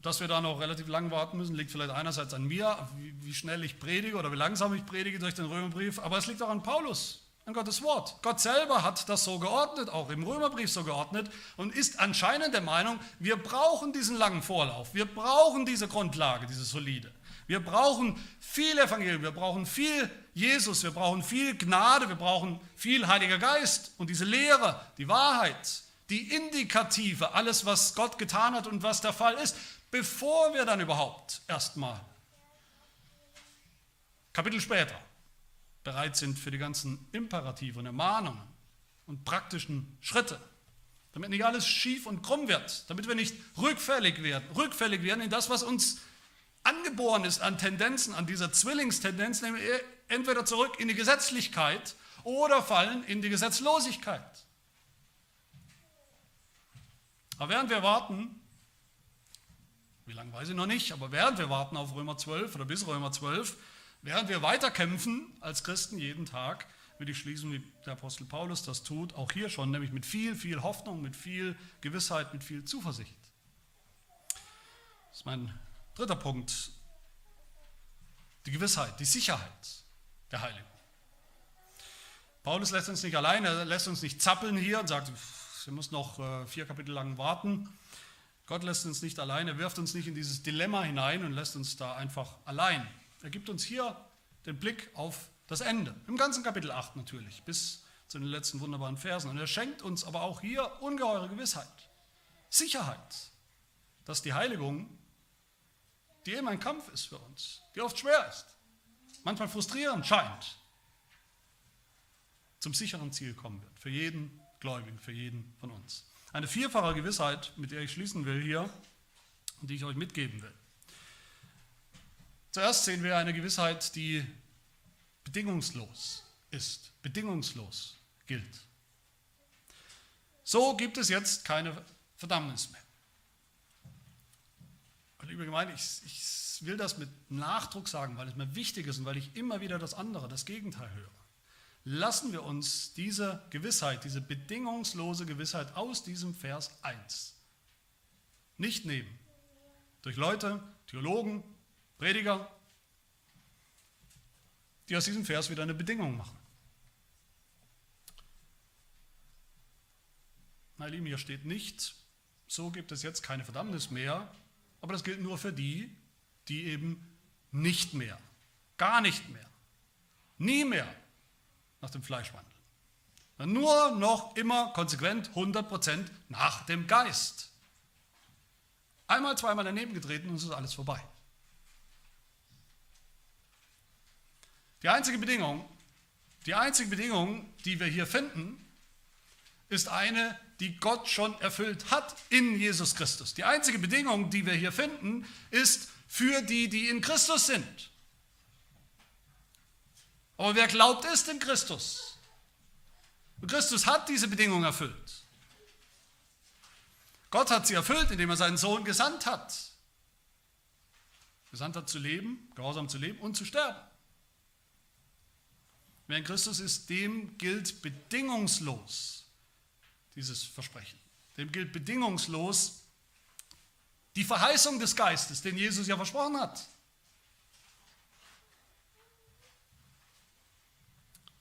Dass wir da noch relativ lang warten müssen, liegt vielleicht einerseits an mir, wie schnell ich predige oder wie langsam ich predige durch den Römerbrief, aber es liegt auch an Paulus, an Gottes Wort. Gott selber hat das so geordnet, auch im Römerbrief so geordnet und ist anscheinend der Meinung, wir brauchen diesen langen Vorlauf, wir brauchen diese Grundlage, diese solide. Wir brauchen viel Evangelium, wir brauchen viel Jesus, wir brauchen viel Gnade, wir brauchen viel Heiliger Geist. Und diese Lehre, die Wahrheit, die Indikative, alles, was Gott getan hat und was der Fall ist, bevor wir dann überhaupt erstmal Kapitel später bereit sind für die ganzen Imperative und Ermahnungen und praktischen Schritte, damit nicht alles schief und krumm wird, damit wir nicht rückfällig werden, rückfällig werden in das, was uns angeboren ist an Tendenzen, an dieser Zwillingstendenz, nämlich entweder zurück in die Gesetzlichkeit oder fallen in die Gesetzlosigkeit. Aber während wir warten, wie lange weiß ich noch nicht, aber während wir warten auf Römer 12 oder bis Römer 12, während wir weiterkämpfen als Christen jeden Tag, will ich schließen, wie der Apostel Paulus das tut, auch hier schon, nämlich mit viel, viel Hoffnung, mit viel Gewissheit, mit viel Zuversicht. Das ist mein dritter Punkt. Die Gewissheit, die Sicherheit der Heiligen. Paulus lässt uns nicht allein, er lässt uns nicht zappeln hier und sagt, wir müssen noch äh, vier Kapitel lang warten. Gott lässt uns nicht allein, er wirft uns nicht in dieses Dilemma hinein und lässt uns da einfach allein. Er gibt uns hier den Blick auf das Ende, im ganzen Kapitel 8 natürlich, bis zu den letzten wunderbaren Versen. Und er schenkt uns aber auch hier ungeheure Gewissheit, Sicherheit, dass die Heiligung, die immer ein Kampf ist für uns, die oft schwer ist, manchmal frustrierend scheint, zum sicheren Ziel kommen wird, für jeden Gläubigen, für jeden von uns. Eine vierfache Gewissheit, mit der ich schließen will hier die ich euch mitgeben will. Zuerst sehen wir eine Gewissheit, die bedingungslos ist, bedingungslos gilt. So gibt es jetzt keine Verdammnis mehr. Und liebe Gemeinde, ich, ich will das mit Nachdruck sagen, weil es mir wichtig ist und weil ich immer wieder das andere, das Gegenteil höre. Lassen wir uns diese Gewissheit, diese bedingungslose Gewissheit aus diesem Vers 1 nicht nehmen. Durch Leute, Theologen, Prediger, die aus diesem Vers wieder eine Bedingung machen. Meine Lieben, hier steht nicht, so gibt es jetzt keine Verdammnis mehr, aber das gilt nur für die, die eben nicht mehr, gar nicht mehr, nie mehr nach dem Fleisch wandeln. Nur noch immer konsequent 100% nach dem Geist. Einmal, zweimal daneben getreten und es ist alles vorbei. Die einzige Bedingung, die einzige Bedingung, die wir hier finden, ist eine, die Gott schon erfüllt hat in Jesus Christus. Die einzige Bedingung, die wir hier finden, ist für die, die in Christus sind. Aber wer glaubt, ist in Christus. Und Christus hat diese Bedingung erfüllt. Gott hat sie erfüllt, indem er seinen Sohn gesandt hat. Gesandt hat zu leben, gehorsam zu leben und zu sterben. Wer in Christus ist, dem gilt bedingungslos dieses Versprechen. Dem gilt bedingungslos die Verheißung des Geistes, den Jesus ja versprochen hat.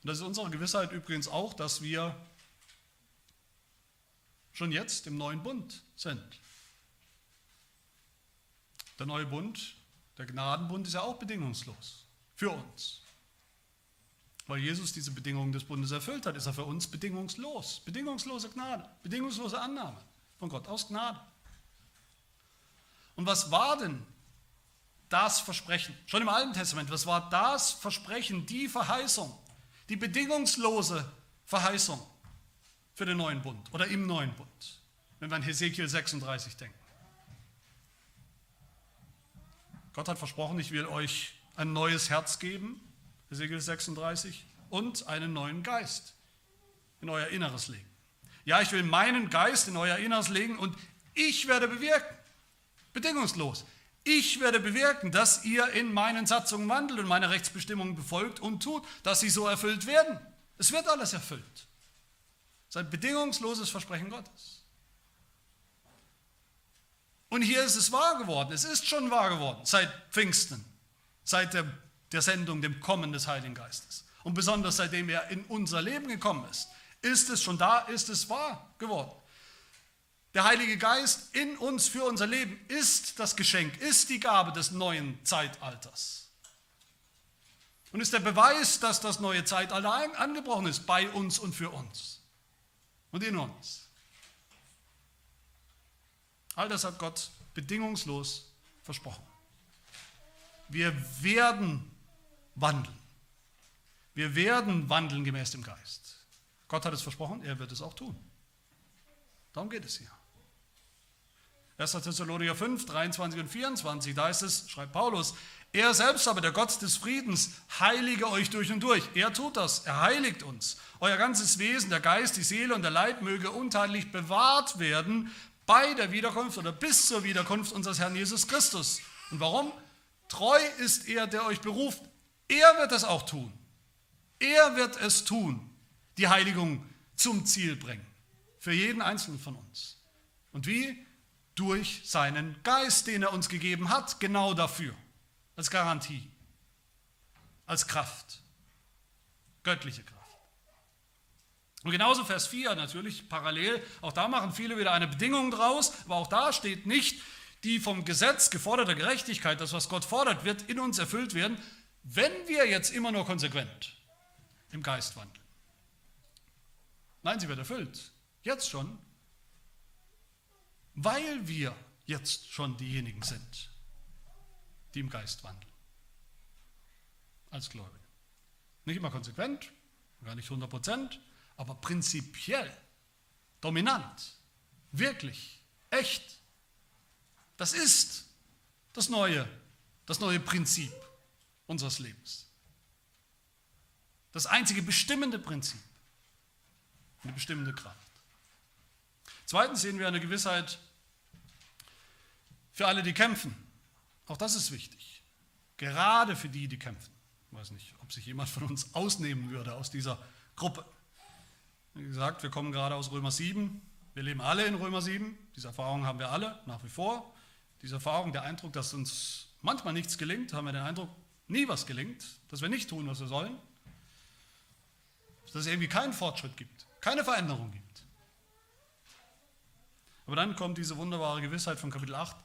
Und das ist unsere Gewissheit übrigens auch, dass wir schon jetzt im neuen Bund sind. Der neue Bund, der Gnadenbund ist ja auch bedingungslos für uns. Weil Jesus diese Bedingungen des Bundes erfüllt hat, ist er für uns bedingungslos. Bedingungslose Gnade, bedingungslose Annahme von Gott aus Gnade. Und was war denn das Versprechen? Schon im Alten Testament, was war das Versprechen, die Verheißung, die bedingungslose Verheißung für den neuen Bund oder im neuen Bund, wenn wir an Hesekiel 36 denken? Gott hat versprochen, ich will euch ein neues Herz geben Ezekiel 36, und einen neuen Geist in euer Inneres legen. Ja, ich will meinen Geist in euer Inneres legen und ich werde bewirken, bedingungslos, ich werde bewirken, dass ihr in meinen Satzungen wandelt und meine Rechtsbestimmungen befolgt und tut, dass sie so erfüllt werden. Es wird alles erfüllt. Das ist ein bedingungsloses Versprechen Gottes. Und hier ist es wahr geworden. Es ist schon wahr geworden seit Pfingsten, seit der der Sendung, dem Kommen des Heiligen Geistes. Und besonders seitdem er in unser Leben gekommen ist, ist es schon da, ist es wahr geworden. Der Heilige Geist in uns für unser Leben ist das Geschenk, ist die Gabe des neuen Zeitalters. Und ist der Beweis, dass das neue Zeitalter angebrochen ist bei uns und für uns und in uns. All das hat Gott bedingungslos versprochen. Wir werden wandeln. Wir werden wandeln gemäß dem Geist. Gott hat es versprochen, er wird es auch tun. Darum geht es hier. 1. Thessalonicher 5, 23 und 24, da ist es, schreibt Paulus, er selbst aber, der Gott des Friedens, heilige euch durch und durch. Er tut das, er heiligt uns. Euer ganzes Wesen, der Geist, die Seele und der Leib möge unteilig bewahrt werden bei der Wiederkunft oder bis zur Wiederkunft unseres Herrn Jesus Christus. Und warum? Treu ist er, der euch beruft, er wird es auch tun. Er wird es tun, die Heiligung zum Ziel bringen. Für jeden Einzelnen von uns. Und wie? Durch seinen Geist, den er uns gegeben hat, genau dafür. Als Garantie. Als Kraft. Göttliche Kraft. Und genauso Vers 4 natürlich parallel, auch da machen viele wieder eine Bedingung draus, aber auch da steht nicht, die vom Gesetz geforderte Gerechtigkeit, das was Gott fordert, wird in uns erfüllt werden, wenn wir jetzt immer nur konsequent im Geist wandeln. Nein, sie wird erfüllt. Jetzt schon. Weil wir jetzt schon diejenigen sind, die im Geist wandeln. Als Gläubige. Nicht immer konsequent, gar nicht 100 Prozent, aber prinzipiell, dominant, wirklich, echt. Das ist das neue, das neue Prinzip unseres Lebens. Das einzige bestimmende Prinzip, eine bestimmende Kraft. Zweitens sehen wir eine Gewissheit für alle, die kämpfen. Auch das ist wichtig. Gerade für die, die kämpfen. Ich weiß nicht, ob sich jemand von uns ausnehmen würde aus dieser Gruppe. Wie gesagt, wir kommen gerade aus Römer 7. Wir leben alle in Römer 7. Diese Erfahrung haben wir alle nach wie vor. Diese Erfahrung, der Eindruck, dass uns manchmal nichts gelingt, haben wir den Eindruck, nie was gelingt, dass wir nicht tun, was wir sollen, dass es irgendwie keinen Fortschritt gibt, keine Veränderung gibt. Aber dann kommt diese wunderbare Gewissheit von Kapitel 8,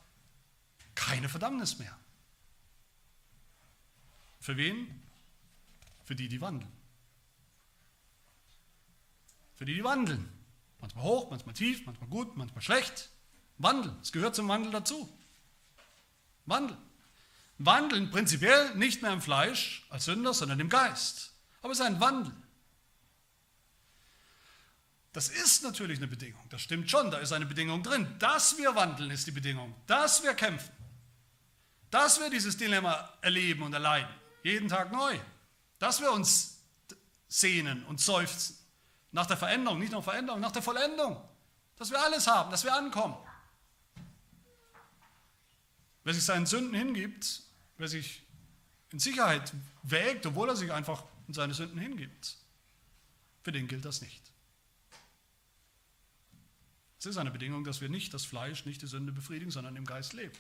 keine Verdammnis mehr. Für wen? Für die, die wandeln. Für die, die wandeln. Manchmal hoch, manchmal tief, manchmal gut, manchmal schlecht. Wandeln, es gehört zum Wandel dazu. Wandeln. Wandeln prinzipiell nicht mehr im Fleisch als Sünder, sondern im Geist. Aber es ist ein Wandel. Das ist natürlich eine Bedingung, das stimmt schon, da ist eine Bedingung drin. Dass wir wandeln ist die Bedingung, dass wir kämpfen, dass wir dieses Dilemma erleben und erleiden, jeden Tag neu, dass wir uns sehnen und seufzen. Nach der Veränderung, nicht nur Veränderung, nach der Vollendung, dass wir alles haben, dass wir ankommen. Wer sich seinen Sünden hingibt, wer sich in Sicherheit wägt, obwohl er sich einfach in seine Sünden hingibt, für den gilt das nicht. Es ist eine Bedingung, dass wir nicht das Fleisch, nicht die Sünde befriedigen, sondern im Geist leben.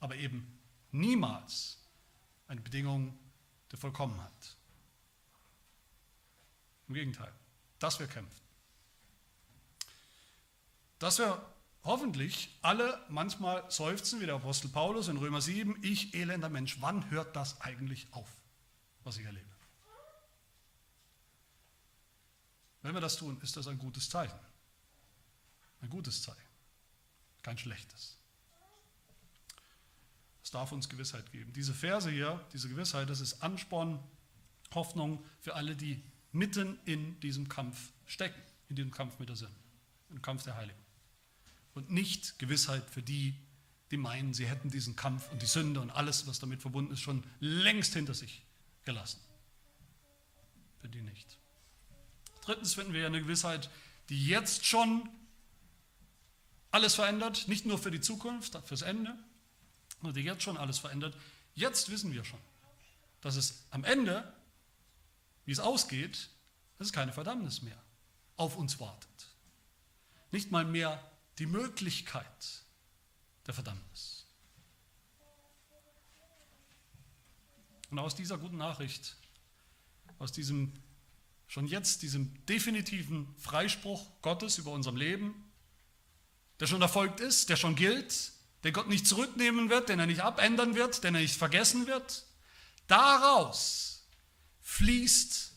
Aber eben niemals eine Bedingung der Vollkommenheit. Im Gegenteil, dass wir kämpfen. Dass wir hoffentlich alle manchmal seufzen, wie der Apostel Paulus in Römer 7, ich elender Mensch, wann hört das eigentlich auf, was ich erlebe? Wenn wir das tun, ist das ein gutes Zeichen. Ein gutes Zeichen, kein schlechtes. Es darf uns Gewissheit geben. Diese Verse hier, diese Gewissheit, das ist Ansporn, Hoffnung für alle, die mitten in diesem Kampf stecken, in diesem Kampf mit der Sünde, im Kampf der Heiligen und nicht Gewissheit für die, die meinen, sie hätten diesen Kampf und die Sünde und alles, was damit verbunden ist, schon längst hinter sich gelassen. Für die nicht. Drittens finden wir eine Gewissheit, die jetzt schon alles verändert, nicht nur für die Zukunft, fürs Ende, sondern die jetzt schon alles verändert. Jetzt wissen wir schon, dass es am Ende, wie es ausgeht, dass es keine Verdammnis mehr auf uns wartet. Nicht mal mehr die Möglichkeit der Verdammnis. Und aus dieser guten Nachricht, aus diesem schon jetzt, diesem definitiven Freispruch Gottes über unserem Leben, der schon erfolgt ist, der schon gilt, den Gott nicht zurücknehmen wird, den er nicht abändern wird, den er nicht vergessen wird, daraus fließt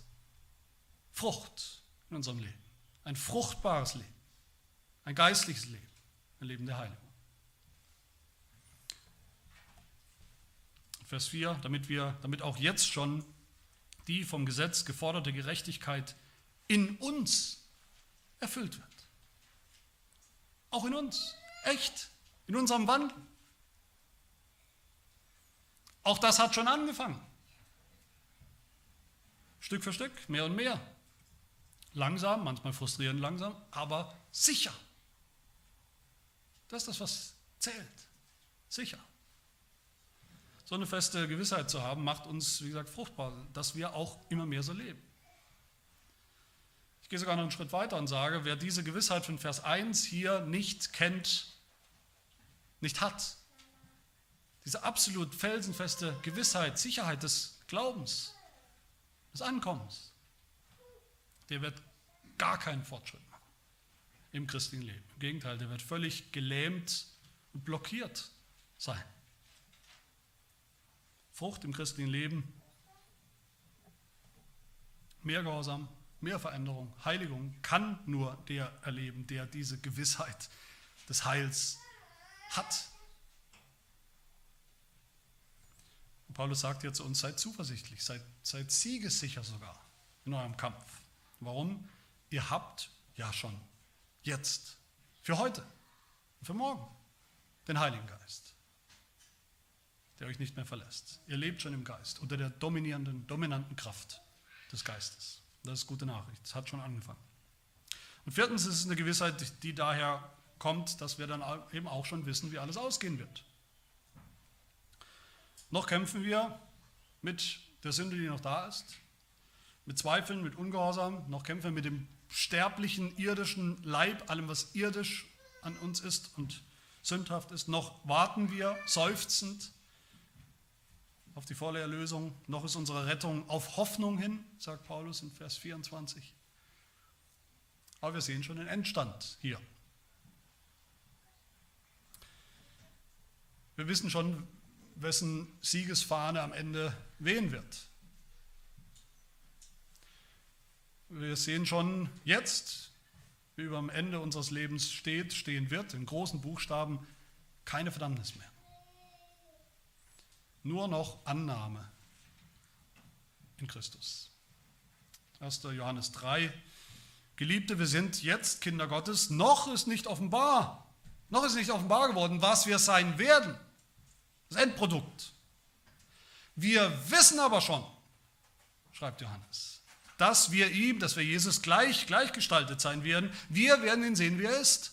Frucht in unserem Leben. Ein fruchtbares Leben. Ein geistliches Leben, ein Leben der Heiligung. Vers 4, damit wir, damit auch jetzt schon die vom Gesetz geforderte Gerechtigkeit in uns erfüllt wird. Auch in uns, echt, in unserem Wandel. Auch das hat schon angefangen. Stück für Stück, mehr und mehr. Langsam, manchmal frustrierend langsam, aber sicher. Das ist das, was zählt. Sicher. So eine feste Gewissheit zu haben, macht uns, wie gesagt, fruchtbar, dass wir auch immer mehr so leben. Ich gehe sogar noch einen Schritt weiter und sage, wer diese Gewissheit von Vers 1 hier nicht kennt, nicht hat, diese absolut felsenfeste Gewissheit, Sicherheit des Glaubens, des Ankommens, der wird gar keinen Fortschritt im christlichen Leben. Im Gegenteil, der wird völlig gelähmt und blockiert sein. Frucht im christlichen Leben, mehr Gehorsam, mehr Veränderung, Heiligung kann nur der erleben, der diese Gewissheit des Heils hat. Und Paulus sagt hier zu uns, seid zuversichtlich, seid, seid siegessicher sogar in eurem Kampf. Warum? Ihr habt ja schon Jetzt. Für heute. Und für morgen. Den Heiligen Geist. Der euch nicht mehr verlässt. Ihr lebt schon im Geist. Unter der dominierenden, dominanten Kraft des Geistes. Das ist gute Nachricht. Es hat schon angefangen. Und viertens ist es eine Gewissheit, die daher kommt, dass wir dann eben auch schon wissen, wie alles ausgehen wird. Noch kämpfen wir mit der Sünde, die noch da ist, mit Zweifeln, mit Ungehorsam, noch kämpfen wir mit dem sterblichen, irdischen Leib, allem, was irdisch an uns ist und sündhaft ist, noch warten wir seufzend auf die volle Erlösung, noch ist unsere Rettung auf Hoffnung hin, sagt Paulus in Vers 24. Aber wir sehen schon den Endstand hier. Wir wissen schon, wessen Siegesfahne am Ende wehen wird. Wir sehen schon jetzt, wie über am Ende unseres Lebens steht, stehen wird, in großen Buchstaben, keine Verdammnis mehr. Nur noch Annahme in Christus. 1. Johannes 3. Geliebte, wir sind jetzt Kinder Gottes, noch ist nicht offenbar, noch ist nicht offenbar geworden, was wir sein werden. Das Endprodukt. Wir wissen aber schon, schreibt Johannes, dass wir ihm, dass wir Jesus gleich, gleichgestaltet sein werden. Wir werden ihn sehen, wie er ist.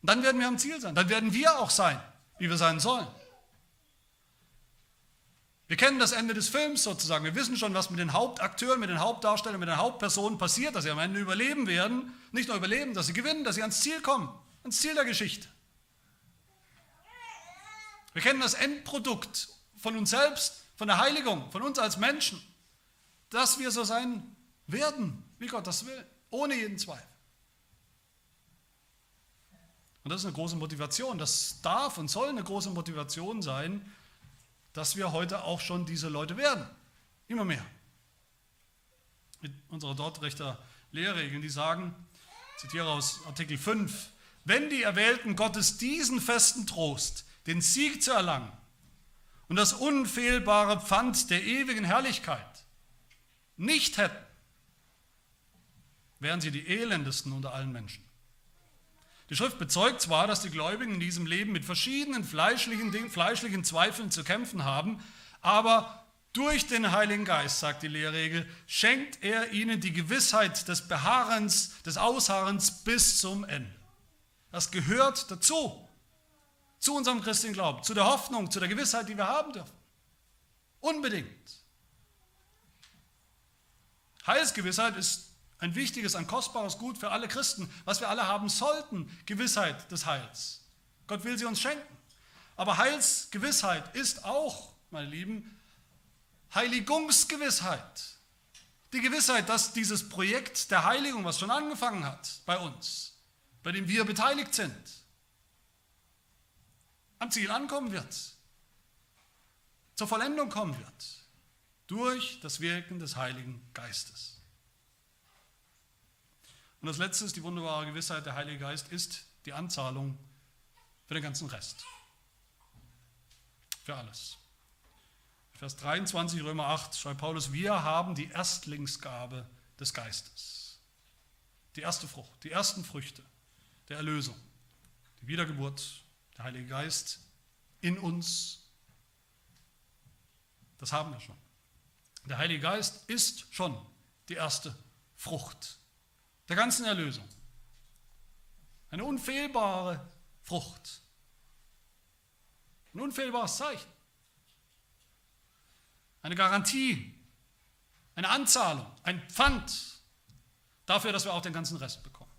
Und dann werden wir am Ziel sein. Dann werden wir auch sein, wie wir sein sollen. Wir kennen das Ende des Films sozusagen. Wir wissen schon, was mit den Hauptakteuren, mit den Hauptdarstellern, mit den Hauptpersonen passiert, dass sie am Ende überleben werden. Nicht nur überleben, dass sie gewinnen, dass sie ans Ziel kommen, ans Ziel der Geschichte. Wir kennen das Endprodukt von uns selbst, von der Heiligung, von uns als Menschen, dass wir so sein werden, wie Gott das will, ohne jeden Zweifel. Und das ist eine große Motivation. Das darf und soll eine große Motivation sein, dass wir heute auch schon diese Leute werden. Immer mehr. Mit unserer Dortrechter Lehrregeln, die sagen, ich zitiere aus Artikel 5, wenn die Erwählten Gottes diesen festen Trost, den Sieg zu erlangen und das unfehlbare Pfand der ewigen Herrlichkeit nicht hätten, wären sie die elendesten unter allen Menschen. Die Schrift bezeugt zwar, dass die Gläubigen in diesem Leben mit verschiedenen fleischlichen, fleischlichen Zweifeln zu kämpfen haben, aber durch den Heiligen Geist, sagt die Lehrregel, schenkt er ihnen die Gewissheit des Beharrens, des Ausharrens bis zum Ende. Das gehört dazu, zu unserem christlichen Glauben, zu der Hoffnung, zu der Gewissheit, die wir haben dürfen. Unbedingt. Heilsgewissheit ist ein wichtiges, ein kostbares Gut für alle Christen, was wir alle haben sollten, Gewissheit des Heils. Gott will sie uns schenken. Aber Heilsgewissheit ist auch, meine Lieben, Heiligungsgewissheit. Die Gewissheit, dass dieses Projekt der Heiligung, was schon angefangen hat bei uns, bei dem wir beteiligt sind, am Ziel ankommen wird, zur Vollendung kommen wird, durch das Wirken des Heiligen Geistes. Und das Letzte ist die wunderbare Gewissheit, der Heilige Geist ist die Anzahlung für den ganzen Rest. Für alles. Vers 23 Römer 8 schreibt Paulus, wir haben die Erstlingsgabe des Geistes. Die erste Frucht, die ersten Früchte der Erlösung, die Wiedergeburt, der Heilige Geist in uns. Das haben wir schon. Der Heilige Geist ist schon die erste Frucht der ganzen Erlösung. Eine unfehlbare Frucht. Ein unfehlbares Zeichen. Eine Garantie, eine Anzahlung, ein Pfand dafür, dass wir auch den ganzen Rest bekommen.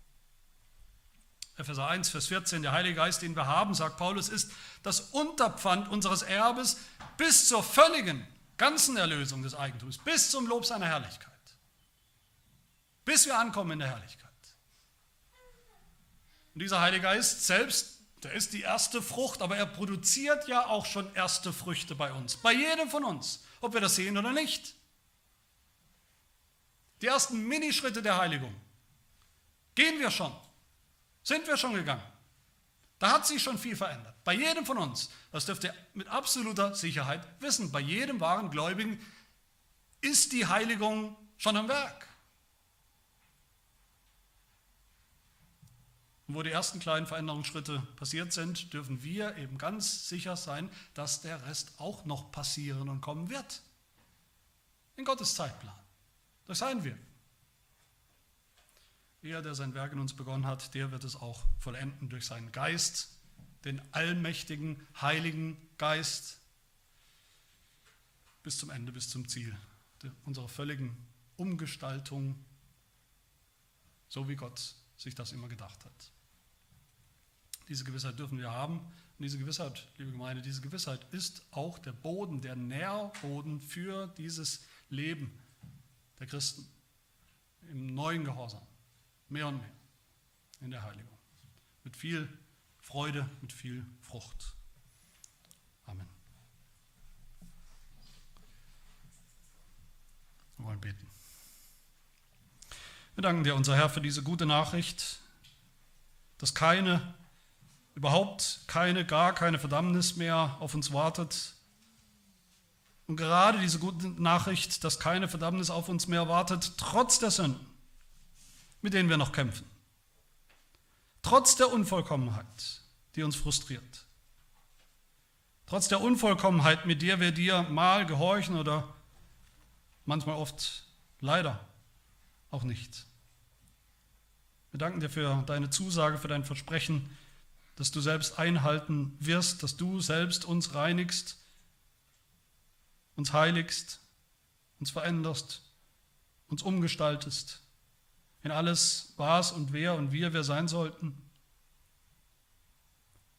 Epheser 1, Vers 14, der Heilige Geist, den wir haben, sagt Paulus, ist das Unterpfand unseres Erbes bis zur völligen, ganzen Erlösung des Eigentums, bis zum Lob seiner Herrlichkeit bis wir ankommen in der Herrlichkeit. Und dieser Heilige Geist selbst, der ist die erste Frucht, aber er produziert ja auch schon erste Früchte bei uns, bei jedem von uns, ob wir das sehen oder nicht. Die ersten Minischritte der Heiligung gehen wir schon, sind wir schon gegangen. Da hat sich schon viel verändert. Bei jedem von uns, das dürft ihr mit absoluter Sicherheit wissen, bei jedem wahren Gläubigen ist die Heiligung schon am Werk. Und wo die ersten kleinen Veränderungsschritte passiert sind, dürfen wir eben ganz sicher sein, dass der Rest auch noch passieren und kommen wird. In Gottes Zeitplan. Das seien wir. Er, der sein Werk in uns begonnen hat, der wird es auch vollenden durch seinen Geist, den allmächtigen, heiligen Geist, bis zum Ende, bis zum Ziel unserer völligen Umgestaltung, so wie Gott sich das immer gedacht hat. Diese Gewissheit dürfen wir haben. Und diese Gewissheit, liebe Gemeinde, diese Gewissheit ist auch der Boden, der Nährboden für dieses Leben der Christen im neuen Gehorsam. Mehr und mehr in der Heiligung. Mit viel Freude, mit viel Frucht. Amen. Wir wollen beten. Wir danken dir, unser Herr, für diese gute Nachricht, dass keine, überhaupt keine, gar keine Verdammnis mehr auf uns wartet. Und gerade diese gute Nachricht, dass keine Verdammnis auf uns mehr wartet, trotz der Sünden, mit denen wir noch kämpfen. Trotz der Unvollkommenheit, die uns frustriert. Trotz der Unvollkommenheit, mit der wir dir mal gehorchen oder manchmal oft leider auch nicht. Wir danken dir für deine Zusage, für dein Versprechen, dass du selbst einhalten wirst, dass du selbst uns reinigst, uns heiligst, uns veränderst, uns umgestaltest in alles, was und wer und wir wir sein sollten,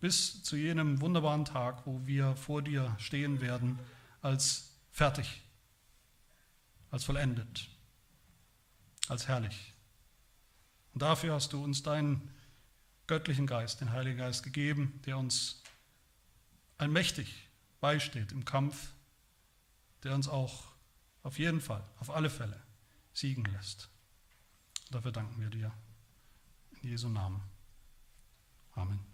bis zu jenem wunderbaren Tag, wo wir vor dir stehen werden als fertig, als vollendet als herrlich. Und dafür hast du uns deinen göttlichen Geist, den Heiligen Geist gegeben, der uns allmächtig beisteht im Kampf, der uns auch auf jeden Fall, auf alle Fälle siegen lässt. dafür danken wir dir. In Jesu Namen. Amen.